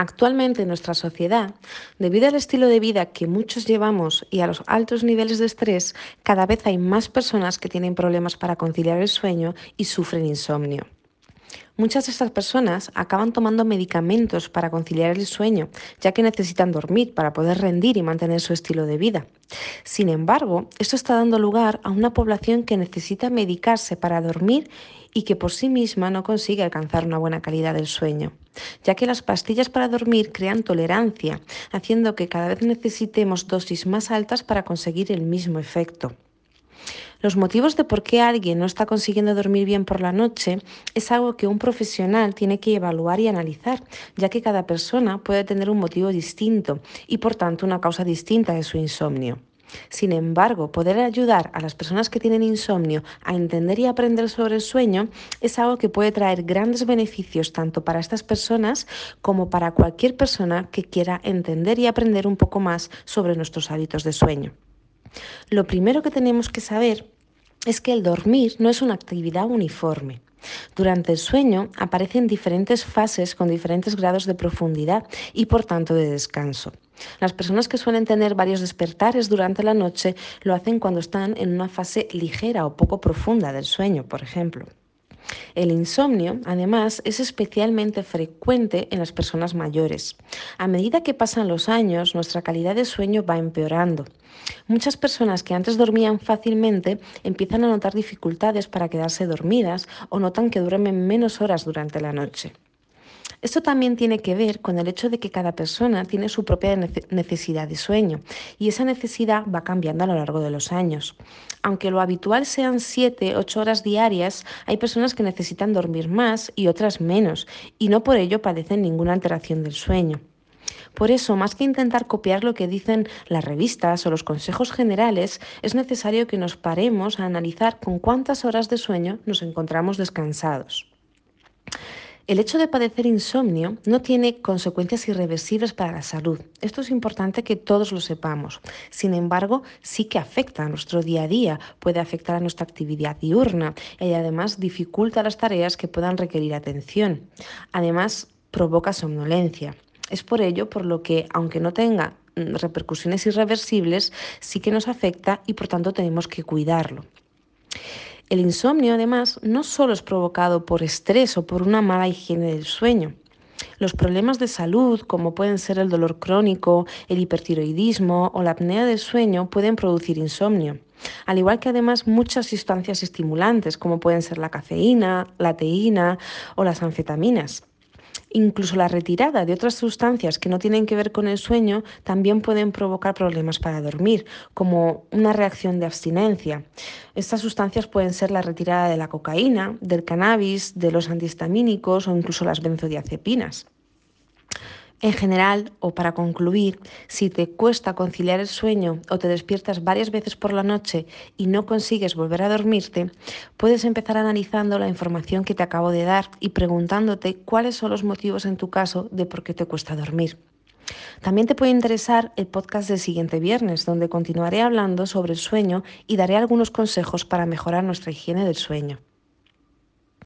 Actualmente en nuestra sociedad, debido al estilo de vida que muchos llevamos y a los altos niveles de estrés, cada vez hay más personas que tienen problemas para conciliar el sueño y sufren insomnio. Muchas de estas personas acaban tomando medicamentos para conciliar el sueño, ya que necesitan dormir para poder rendir y mantener su estilo de vida. Sin embargo, esto está dando lugar a una población que necesita medicarse para dormir y que por sí misma no consigue alcanzar una buena calidad del sueño, ya que las pastillas para dormir crean tolerancia, haciendo que cada vez necesitemos dosis más altas para conseguir el mismo efecto. Los motivos de por qué alguien no está consiguiendo dormir bien por la noche es algo que un profesional tiene que evaluar y analizar, ya que cada persona puede tener un motivo distinto y por tanto una causa distinta de su insomnio. Sin embargo, poder ayudar a las personas que tienen insomnio a entender y aprender sobre el sueño es algo que puede traer grandes beneficios tanto para estas personas como para cualquier persona que quiera entender y aprender un poco más sobre nuestros hábitos de sueño. Lo primero que tenemos que saber es que el dormir no es una actividad uniforme. Durante el sueño aparecen diferentes fases con diferentes grados de profundidad y por tanto de descanso. Las personas que suelen tener varios despertares durante la noche lo hacen cuando están en una fase ligera o poco profunda del sueño, por ejemplo. El insomnio, además, es especialmente frecuente en las personas mayores. A medida que pasan los años, nuestra calidad de sueño va empeorando. Muchas personas que antes dormían fácilmente empiezan a notar dificultades para quedarse dormidas o notan que duermen menos horas durante la noche. Esto también tiene que ver con el hecho de que cada persona tiene su propia necesidad de sueño y esa necesidad va cambiando a lo largo de los años. Aunque lo habitual sean 7, 8 horas diarias, hay personas que necesitan dormir más y otras menos y no por ello padecen ninguna alteración del sueño. Por eso, más que intentar copiar lo que dicen las revistas o los consejos generales, es necesario que nos paremos a analizar con cuántas horas de sueño nos encontramos descansados. El hecho de padecer insomnio no tiene consecuencias irreversibles para la salud. Esto es importante que todos lo sepamos. Sin embargo, sí que afecta a nuestro día a día, puede afectar a nuestra actividad diurna y además dificulta las tareas que puedan requerir atención. Además, provoca somnolencia. Es por ello por lo que, aunque no tenga mm, repercusiones irreversibles, sí que nos afecta y por tanto tenemos que cuidarlo. El insomnio, además, no solo es provocado por estrés o por una mala higiene del sueño. Los problemas de salud, como pueden ser el dolor crónico, el hipertiroidismo o la apnea del sueño, pueden producir insomnio. Al igual que además muchas sustancias estimulantes, como pueden ser la cafeína, la teína o las anfetaminas. Incluso la retirada de otras sustancias que no tienen que ver con el sueño también pueden provocar problemas para dormir, como una reacción de abstinencia. Estas sustancias pueden ser la retirada de la cocaína, del cannabis, de los antihistamínicos o incluso las benzodiazepinas. En general, o para concluir, si te cuesta conciliar el sueño o te despiertas varias veces por la noche y no consigues volver a dormirte, puedes empezar analizando la información que te acabo de dar y preguntándote cuáles son los motivos en tu caso de por qué te cuesta dormir. También te puede interesar el podcast del siguiente viernes, donde continuaré hablando sobre el sueño y daré algunos consejos para mejorar nuestra higiene del sueño.